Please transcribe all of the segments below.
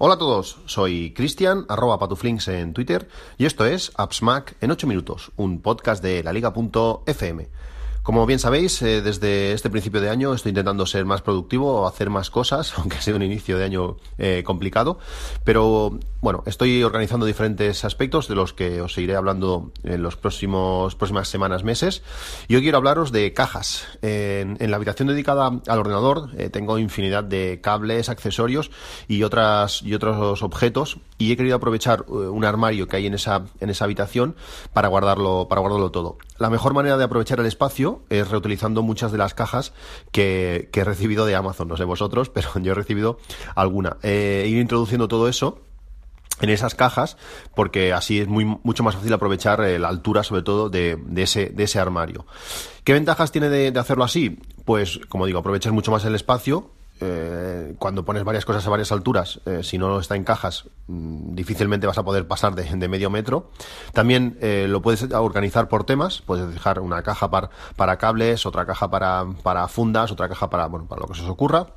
Hola a todos, soy Cristian, arroba patuflinks en Twitter, y esto es AppsMac en 8 minutos, un podcast de la liga.fm. Como bien sabéis, eh, desde este principio de año estoy intentando ser más productivo, hacer más cosas, aunque ha sido un inicio de año eh, complicado. Pero bueno, estoy organizando diferentes aspectos de los que os iré hablando en los próximos próximas semanas, meses. Y hoy quiero hablaros de cajas. En, la habitación dedicada al ordenador eh, tengo infinidad de cables, accesorios y otras y otros objetos. Y he querido aprovechar un armario que hay en esa en esa habitación para guardarlo para guardarlo todo. La mejor manera de aprovechar el espacio es reutilizando muchas de las cajas que, he recibido de Amazon. No sé vosotros, pero yo he recibido alguna. Eh, ido introduciendo todo eso en esas cajas porque así es muy, mucho más fácil aprovechar eh, la altura sobre todo de, ese, de ese armario. ¿Qué ventajas tiene de, hacerlo así? Pues como digo, aprovechas mucho más el espacio, eh, cuando pones varias cosas a varias alturas, eh, si no está en cajas, mm, difícilmente vas a poder pasar de, medio metro. También eh, lo puedes organizar por temas, puedes dejar una caja para, cables, otra caja para, para fundas, otra caja para, bueno, para lo que se os ocurra.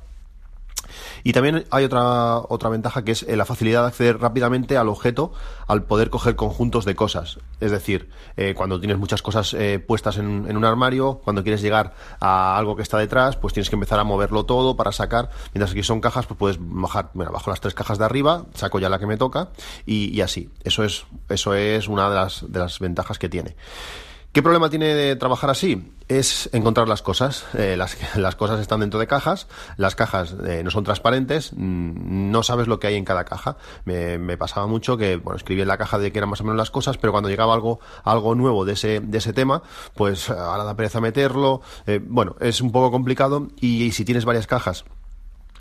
Y también hay otra, otra ventaja que es eh, la facilidad de acceder rápidamente al objeto al poder coger conjuntos de cosas. Es decir, eh, cuando tienes muchas cosas eh, puestas en, en, un armario, cuando quieres llegar a algo que está detrás, pues tienes que empezar a moverlo todo para sacar. Mientras que son cajas, pues puedes bajar, bueno, bajo las tres cajas de arriba, saco ya la que me toca y, y así. Eso es, eso es una de las, de las ventajas que tiene. ¿Qué problema tiene de trabajar así? Es encontrar las cosas. Eh, las, cosas están dentro de cajas, las cajas eh, no son transparentes, mm, no sabes lo que hay en cada caja. Me, pasaba mucho que, bueno, escribía en la caja de que eran más o menos las cosas, pero cuando llegaba algo, algo nuevo de ese, de ese tema, pues ahora da pereza meterlo. Eh, bueno, es un poco complicado y, y si tienes varias cajas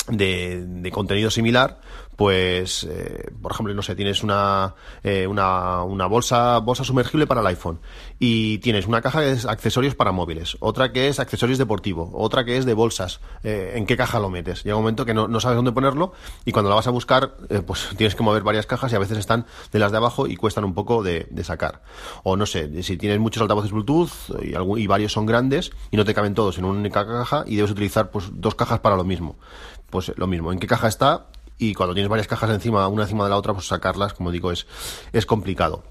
de, de, contenido similar, pues, eh, por ejemplo, no sé, tienes una, eh, una, bolsa, bolsa sumergible para el iPhone y tienes una caja que es accesorios para móviles, otra que es accesorios deportivos, otra que es de bolsas. Eh, ¿En qué caja lo metes? Llega un momento que no, no, sabes dónde ponerlo y cuando la vas a buscar, pues tienes que mover varias cajas y a veces están de las de abajo y cuestan un poco de, de sacar. O no sé, si tienes muchos altavoces Bluetooth y, algún, y varios son grandes y no te caben todos en una única caja y debes utilizar pues dos cajas para lo mismo. Pues lo mismo, ¿en qué caja está? Y cuando tienes varias cajas encima, una encima de la otra, pues sacarlas, como digo, es, es complicado.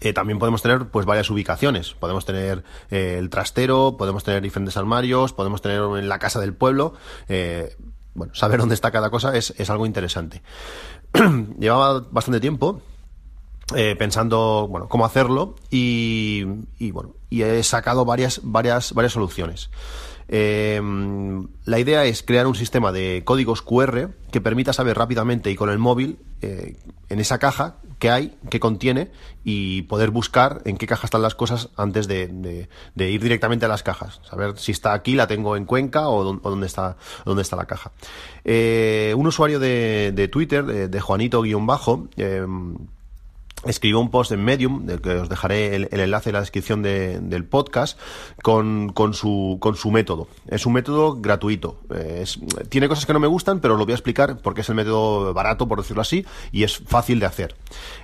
Eh, también podemos tener pues varias ubicaciones. Podemos tener eh, el trastero, podemos tener diferentes armarios, podemos tener en la casa del pueblo. Eh, bueno, saber dónde está cada cosa es, es algo interesante. Llevaba bastante tiempo pensando bueno cómo hacerlo y, y, bueno y he sacado varias varias varias soluciones eh, la idea es crear un sistema de códigos QR que permita saber rápidamente y con el móvil eh, en esa caja qué hay, qué contiene y poder buscar en qué caja están las cosas antes de, ir directamente a las cajas. Saber si está aquí, la tengo en Cuenca o, dónde, está, dónde está la caja. Eh, un usuario de, Twitter, de, Juanito-Bajo, escribió un post en Medium, del que os dejaré el, enlace en la descripción del podcast, con, con, su, con su método. Es un método gratuito. tiene cosas que no me gustan, pero lo voy a explicar porque es el método barato, por decirlo así, y es fácil de hacer.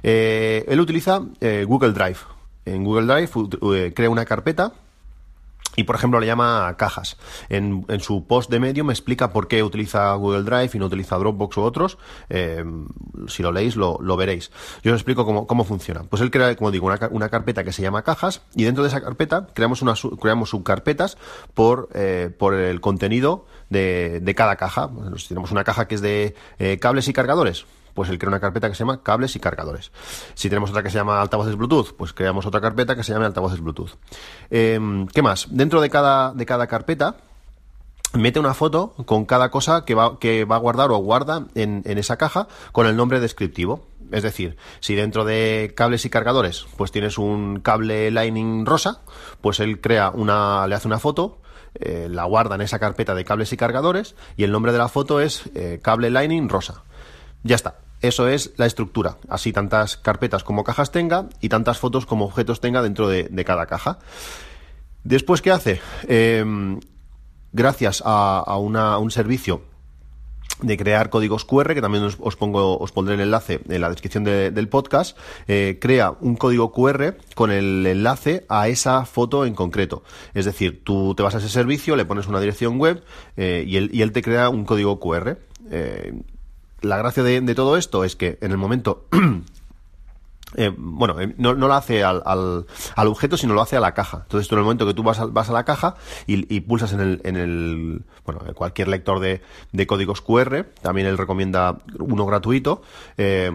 Eh, él utiliza eh, Google Drive. En Google Drive eh, crea una carpeta y por ejemplo le llama cajas. En, en, su post de Medium explica por qué utiliza Google Drive y no utiliza Dropbox u otros. Eh, si lo leéis lo, lo, veréis. Yo os explico cómo, cómo, funciona. Pues él crea, como digo, una, una, carpeta que se llama cajas y dentro de esa carpeta creamos, una, creamos subcarpetas por, eh, por el contenido de, de cada caja. si tenemos una caja que es de eh, cables y cargadores, pues él crea una carpeta que se llama cables y cargadores. Si tenemos otra que se llama altavoces Bluetooth, pues creamos otra carpeta que se llame altavoces Bluetooth. Em, ¿Qué más? Dentro de cada, de cada carpeta, mete una foto con cada cosa que va, que va a guardar o guarda en, en esa caja con el nombre descriptivo. Es decir, si dentro de cables y cargadores, pues tienes un cable Lightning rosa, pues él crea una, le hace una foto, eh, la guarda en esa carpeta de cables y cargadores y el nombre de la foto es eh, cable Lightning rosa. Ya está. Eso es la estructura. Así tantas carpetas como cajas tenga y tantas fotos como objetos tenga dentro de, cada caja. Después, ¿qué hace? Em, gracias a, un servicio de crear códigos QR, que también os, pongo, os pondré el enlace en la descripción del podcast, eh, crea un código QR con el enlace a esa foto en concreto. Es decir, tú te vas a ese servicio, le pones una dirección web eh, y, él, te crea un código QR. Eh, la gracia de, todo esto es que en el momento Eh, bueno, eh, no, lo hace al, al, objeto, sino lo hace a la caja. Entonces, tú en el momento que tú vas a, vas a la caja y, pulsas en el, en el, bueno, cualquier lector de, de códigos QR, también él recomienda uno gratuito, eh,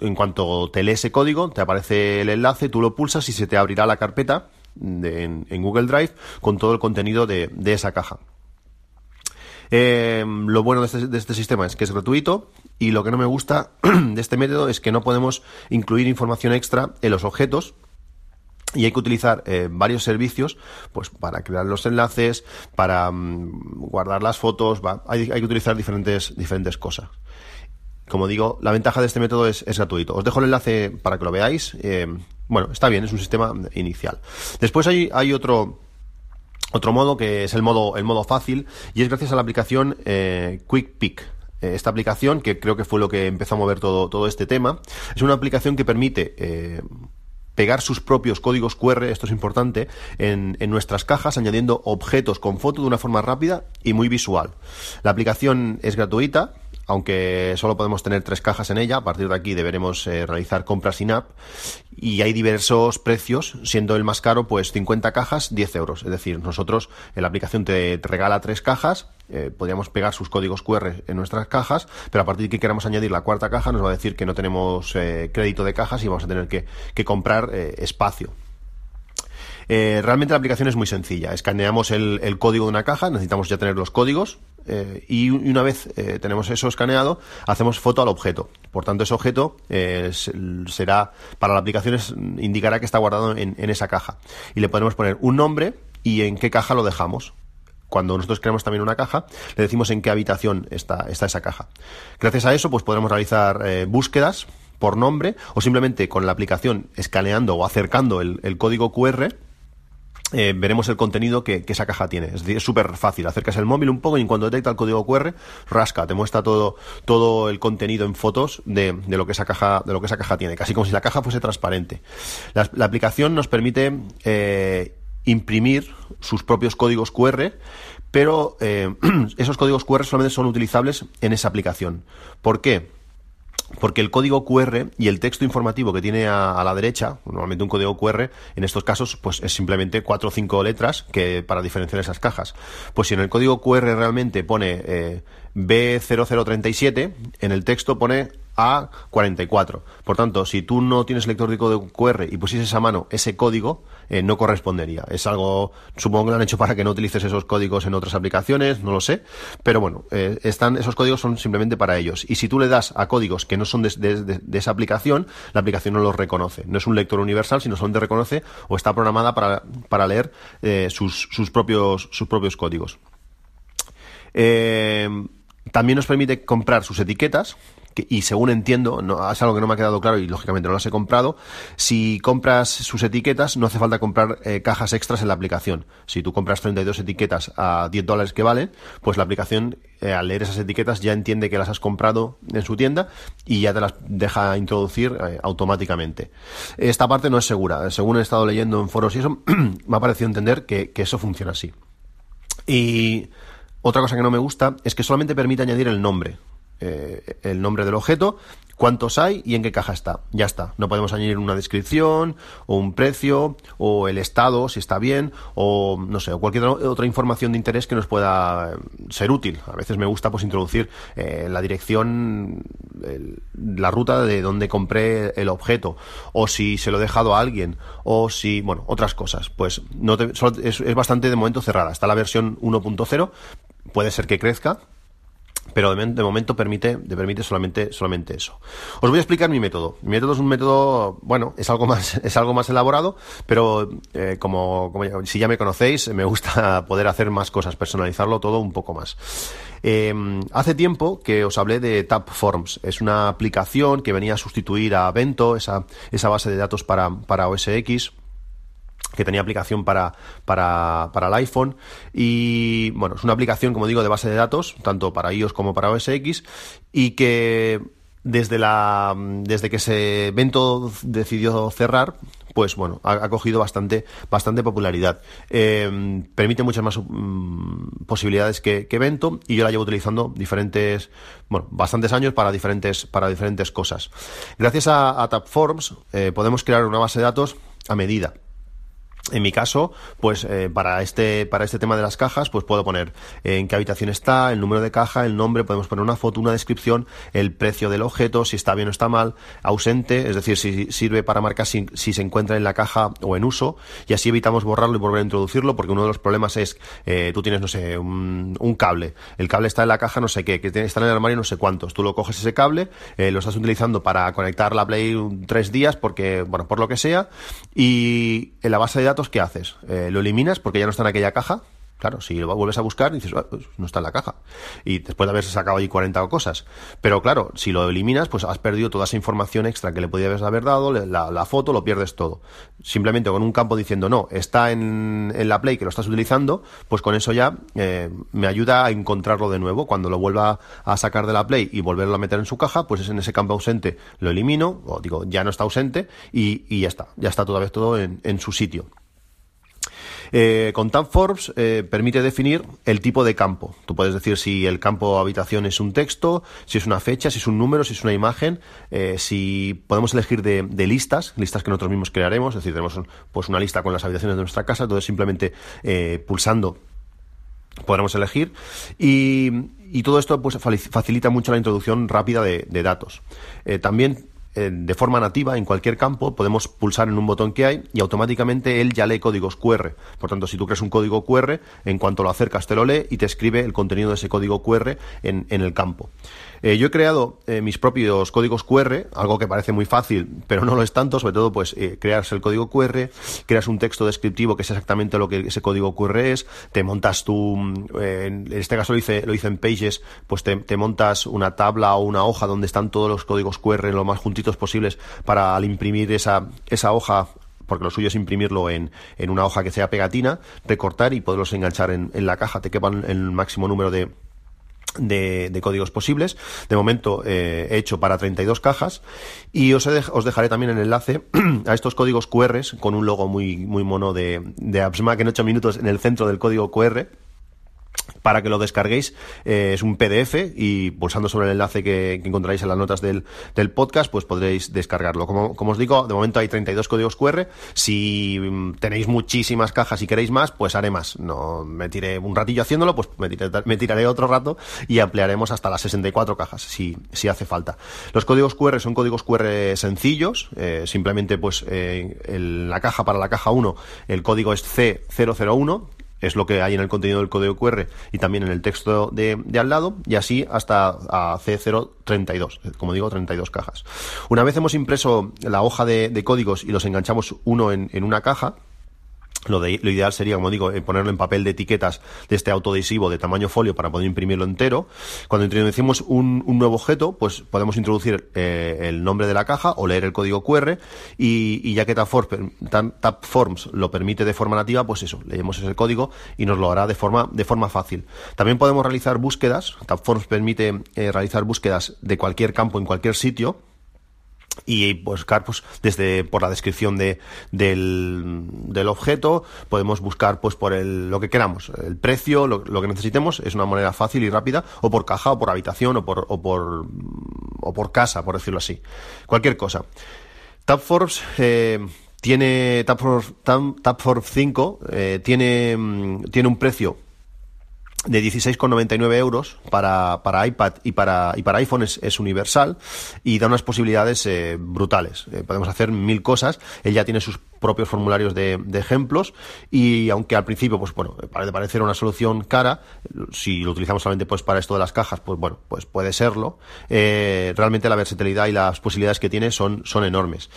en cuanto te lee ese código, te aparece el enlace, tú lo pulsas y se te abrirá la carpeta en, en, Google Drive con todo el contenido de, de esa caja. Eh, lo bueno este, de este, sistema es que es gratuito y lo que no me gusta de este método es que no podemos incluir información extra en los objetos y hay que utilizar eh, varios servicios pues para crear los enlaces para mm, guardar las fotos hay, que utilizar diferentes diferentes cosas. Como digo la ventaja de este método es, gratuito. Os dejo el enlace para que lo veáis. Eh, bueno está bien es un sistema inicial. Después hay otro otro modo que es el modo, el modo fácil y es gracias a la aplicación eh, Quick Pick. Eh, esta aplicación, que creo que fue lo que empezó a mover todo, todo este tema, es una aplicación que permite eh, pegar sus propios códigos QR, esto es importante, en, en, nuestras cajas, añadiendo objetos con foto de una forma rápida y muy visual. La aplicación es gratuita, aunque solo podemos tener tres cajas en ella, a partir de aquí deberemos eh, realizar compras sin app y hay diversos precios, siendo el más caro pues 50 cajas, 10 euros. Es decir, nosotros en la aplicación te, regala tres cajas, eh, podríamos pegar sus códigos QR en nuestras cajas, pero a partir de que queramos añadir la cuarta caja nos va a decir que no tenemos eh, crédito de cajas y vamos a tener que comprar espacio. Realmente la aplicación es muy sencilla. Escaneamos el, el, código de una caja, necesitamos ya tener los códigos, eh, y una vez eh, tenemos eso escaneado, hacemos foto al objeto. Por tanto, ese objeto eh, será, para la aplicación, indicará que está guardado en, esa caja. Y le podemos poner un nombre y en qué caja lo dejamos cuando nosotros creamos también una caja, le decimos en qué habitación está, está esa caja. Gracias a eso, pues podremos realizar búsquedas por nombre o simplemente con la aplicación escaneando o acercando el código QR eh, veremos el contenido que, esa caja tiene. Es súper fácil. Acercas el móvil un poco y en cuanto detecta el código QR, rasca, te muestra todo, todo el contenido en fotos de, de, lo que esa caja, de lo que esa caja tiene, casi como si la caja fuese transparente. La, aplicación nos permite eh, imprimir sus propios códigos QR, pero eh, esos códigos QR solamente son utilizables en esa aplicación. ¿Por qué? Porque el código QR y el texto informativo que tiene a, la derecha, normalmente un código QR, en estos casos, pues es simplemente cuatro o cinco letras que para diferenciar esas cajas. Pues si en el código QR realmente pone eh, B0037, en el texto pone A44. Por tanto, si tú no tienes lector de código QR y pusieses a mano ese código, eh, no correspondería. Es algo, supongo que lo han hecho para que no utilices esos códigos en otras aplicaciones, no lo sé, pero bueno, eh, están, esos códigos son simplemente para ellos. Y si tú le das a códigos que no son de, esa aplicación, la aplicación no los reconoce. No es un lector universal, sino de reconoce o está programada para, para leer eh, sus, sus, propios, sus propios códigos. También nos permite comprar sus etiquetas, y según entiendo, no, es algo que no me ha quedado claro y lógicamente no las he comprado, si compras sus etiquetas no hace falta comprar eh, cajas extras en la aplicación. Si tú compras 32 etiquetas a 10 dólares que valen, pues la aplicación eh, al leer esas etiquetas ya entiende que las has comprado en su tienda y ya te las deja introducir eh, automáticamente. Esta parte no es segura. Según he estado leyendo en foros y eso, me ha parecido entender que, que eso funciona así. Y otra cosa que no me gusta es que solamente permite añadir el nombre. Eh, el nombre del objeto, cuántos hay y en qué caja está. Ya está. No podemos añadir una descripción o un precio o el estado, si está bien, o no sé, cualquier otra información de interés que nos pueda eh, ser útil. A veces me gusta pues introducir eh, la dirección, la ruta de donde compré el objeto, o si se lo he dejado a alguien, o si, bueno, otras cosas. Pues no es, es bastante de momento cerrada. Está la versión 1.0, puede ser que crezca, pero de, momento permite, permite solamente, solamente eso. Os voy a explicar mi método. Mi método es un método, bueno, es algo más, es algo más elaborado, pero eh, como, si ya me conocéis, me gusta poder hacer más cosas, personalizarlo todo un poco más. Em, hace tiempo que os hablé de Tapforms. Es una aplicación que venía a sustituir a Bento, esa, esa base de datos para, para OS X que tenía aplicación para, para, para, el iPhone y bueno, es una aplicación, como digo, de base de datos, tanto para iOS como para OS X y que desde la desde que ese evento decidió cerrar pues bueno, ha, cogido bastante, bastante popularidad. Eh, permite muchas más mm, posibilidades que, que, y yo la llevo utilizando diferentes, bueno, bastantes años para diferentes, para diferentes cosas. Gracias a, Tapforms eh, podemos crear una base de datos a medida. En mi caso, pues eh, para este para este tema de las cajas, pues puedo poner en qué habitación está, el número de caja, el nombre, podemos poner una foto, una descripción, el precio del objeto, si está bien o está mal, ausente, es decir, si sirve para marcar si, se encuentra en la caja o en uso, y así evitamos borrarlo y volver a introducirlo, porque uno de los problemas es, eh, tú tienes, no sé, un, cable, el cable está en la caja no sé qué, que está en el armario no sé cuántos, tú lo coges ese cable, eh, lo estás utilizando para conectar la Play tres días, porque, bueno, por lo que sea, y en la base de datos ¿qué haces? Eh, ¿Lo eliminas porque ya no está en aquella caja? Claro, si lo vuelves a buscar, dices, ah, pues no está en la caja. Y después de haberse sacado ahí 40 cosas. Pero claro, si lo eliminas, pues has perdido toda esa información extra que le podías haber dado, la, foto, lo pierdes todo. Simplemente con un campo diciendo, no, está en, la Play que lo estás utilizando, pues con eso ya eh, me ayuda a encontrarlo de nuevo. Cuando lo vuelva a sacar de la Play y volverlo a meter en su caja, pues es en ese campo ausente, lo elimino, o digo, ya no está ausente, y, ya está, ya está todavía todo en su sitio. Eh, con TabForms eh, permite definir el tipo de campo. Tú puedes decir si el campo habitación es un texto, si es una fecha, si es un número, si es una imagen, eh, si podemos elegir de, listas, listas que nosotros mismos crearemos, es decir, tenemos pues una lista con las habitaciones de nuestra casa, entonces simplemente pulsando podremos elegir y, todo esto pues facilita mucho la introducción rápida de, de datos. también de forma nativa en cualquier campo podemos pulsar en un botón que hay y automáticamente él ya lee códigos QR. Por tanto, si tú creas un código QR, en cuanto lo acercas te lo lee y te escribe el contenido de ese código QR en, en el campo. Eh, yo he creado eh, mis propios códigos QR, algo que parece muy fácil, pero no lo es tanto, sobre todo pues eh, creas el código QR, creas un texto descriptivo que es exactamente lo que ese código QR es, te montas tú, en este caso lo hice, lo hice en Pages, pues te, montas una tabla o una hoja donde están todos los códigos QR lo más juntitos posibles para al imprimir esa, esa hoja porque lo suyo es imprimirlo en, en, una hoja que sea pegatina, recortar y poderlos enganchar en, en la caja, te quepan el máximo número de, de, códigos posibles. De momento eh, he hecho para 32 cajas y os, os dejaré también el enlace a estos códigos QR con un logo muy, muy mono de, de AppsMac en 8 minutos en el centro del código QR para que lo descarguéis. Eh, es un PDF y pulsando sobre el enlace que, encontraréis en las notas del, podcast, pues podréis descargarlo. Como, os digo, de momento hay 32 códigos QR. Si mm, tenéis muchísimas cajas y queréis más, pues haré más. No me tiré un ratillo haciéndolo, pues me, tiraré otro rato y ampliaremos hasta las 64 cajas, si, si hace falta. Los códigos QR son códigos QR sencillos. Eh, simplemente, pues eh, en la caja para la caja 1, el código es C001 es lo que hay en el contenido del código QR y también en el texto de, al lado, y así hasta a C032, como digo, 32 cajas. Una vez hemos impreso la hoja de, códigos y los enganchamos uno en una caja, lo, de, lo, ideal sería, como digo, eh, ponerlo en papel de etiquetas de este autoadhesivo de tamaño folio para poder imprimirlo entero. Cuando introducimos un, nuevo objeto, pues podemos introducir eh, el nombre de la caja o leer el código QR y, ya que TabForms lo permite de forma nativa, pues eso, leemos ese código y nos lo hará de forma, de forma fácil. También podemos realizar búsquedas. TabForms permite eh, realizar búsquedas de cualquier campo en cualquier sitio y buscar pues desde por la descripción de, del, del, objeto podemos buscar pues por el, lo que queramos. El precio lo, que necesitemos es una manera fácil y rápida o por caja o por habitación o por o por o por casa por decirlo así. Cualquier cosa. Tabforbes eh, tiene Tabforbes, Tab, 5 eh, tiene mm, tiene un precio de 16,99 euros para, para, iPad y para, y para iPhone es, universal y da unas posibilidades eh, brutales. Eh, podemos hacer mil cosas. Él ya tiene sus propios formularios de, ejemplos y aunque al principio pues bueno parece parecer una solución cara si lo utilizamos solamente pues para esto de las cajas pues bueno pues puede serlo eh, realmente la versatilidad y las posibilidades que tiene son son enormes.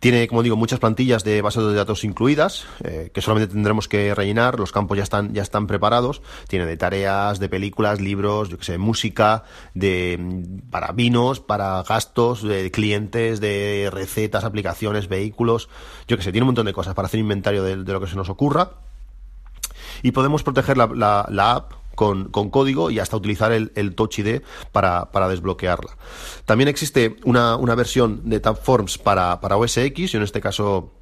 Tiene como digo muchas plantillas de bases de datos incluidas eh, que solamente tendremos que rellenar los campos ya están ya están preparados tiene de tareas de películas libros yo que sé música de para vinos para gastos de clientes de recetas aplicaciones vehículos yo que sé un montón de cosas para hacer inventario de, lo que se nos ocurra. Y podemos proteger la, app con, código y hasta utilizar el, Touch ID para, desbloquearla. También existe una, versión de Tabforms para, para OS X, y en este caso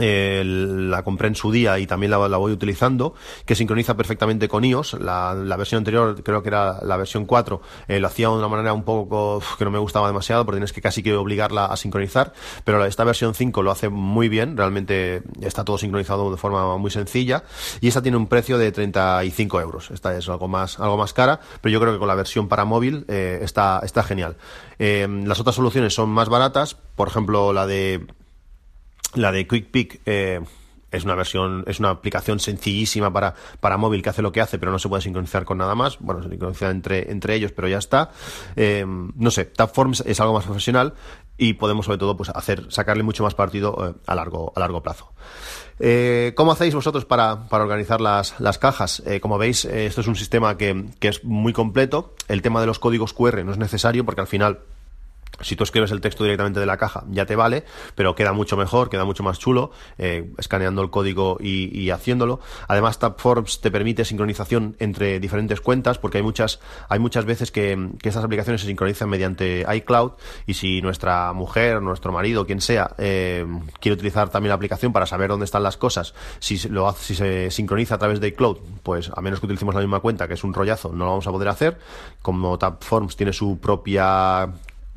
eh, la compré en su día y también la, voy utilizando, que sincroniza perfectamente con iOS. La, versión anterior, creo que era la versión 4, eh, lo hacía de una manera un poco que no me gustaba demasiado, porque tienes que casi que obligarla a sincronizar, pero esta versión 5 lo hace muy bien, realmente está todo sincronizado de forma muy sencilla, y esta tiene un precio de 35 euros. Esta es algo más, algo más cara, pero yo creo que con la versión para móvil eh, está, está genial. las otras soluciones son más baratas, por ejemplo, la de la de QuickPick eh, es una versión, es una aplicación sencillísima para, para móvil que hace lo que hace, pero no se puede sincronizar con nada más. Bueno, se sincroniza entre, entre ellos, pero ya está. Eh, no sé, Tabforms es algo más profesional y podemos sobre todo pues hacer, sacarle mucho más partido eh, a largo, a largo plazo. ¿Cómo hacéis vosotros para, para organizar las, las cajas? como veis, esto es un sistema que, que es muy completo. El tema de los códigos QR no es necesario porque al final si tú escribes el texto directamente de la caja, ya te vale, pero queda mucho mejor, queda mucho más chulo, eh, escaneando el código y, haciéndolo. Además, Tabforms te permite sincronización entre diferentes cuentas, porque hay muchas, hay muchas veces que, estas aplicaciones se sincronizan mediante iCloud, y si nuestra mujer, nuestro marido, quien sea, eh, quiere utilizar también la aplicación para saber dónde están las cosas, si, lo, si se sincroniza a través de iCloud, pues a menos que utilicemos la misma cuenta, que es un rollazo, no lo vamos a poder hacer. Como Tabforms tiene su propia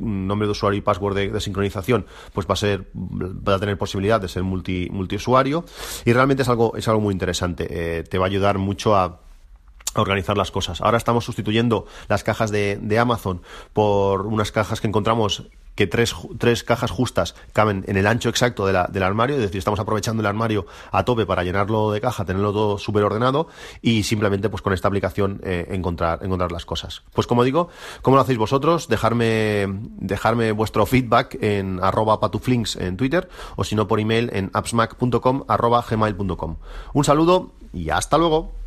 nombre de usuario y password de, sincronización, pues va a ser, va a tener posibilidad de ser multi, multiusuario y realmente es algo, es algo muy interesante. Eh, te va a ayudar mucho a organizar las cosas. Ahora estamos sustituyendo las cajas de, de Amazon por unas cajas que encontramos que tres, tres cajas justas caben en el ancho exacto de la, del armario, es decir, estamos aprovechando el armario a tope para llenarlo de caja, tenerlo todo súper ordenado y simplemente pues con esta aplicación eh, encontrar, encontrar las cosas. Pues como digo, ¿cómo lo hacéis vosotros? Dejarme, dejarme vuestro feedback en arroba patuflinks en Twitter o si no por email en appsmac.com arroba gmail.com. Un saludo y hasta luego.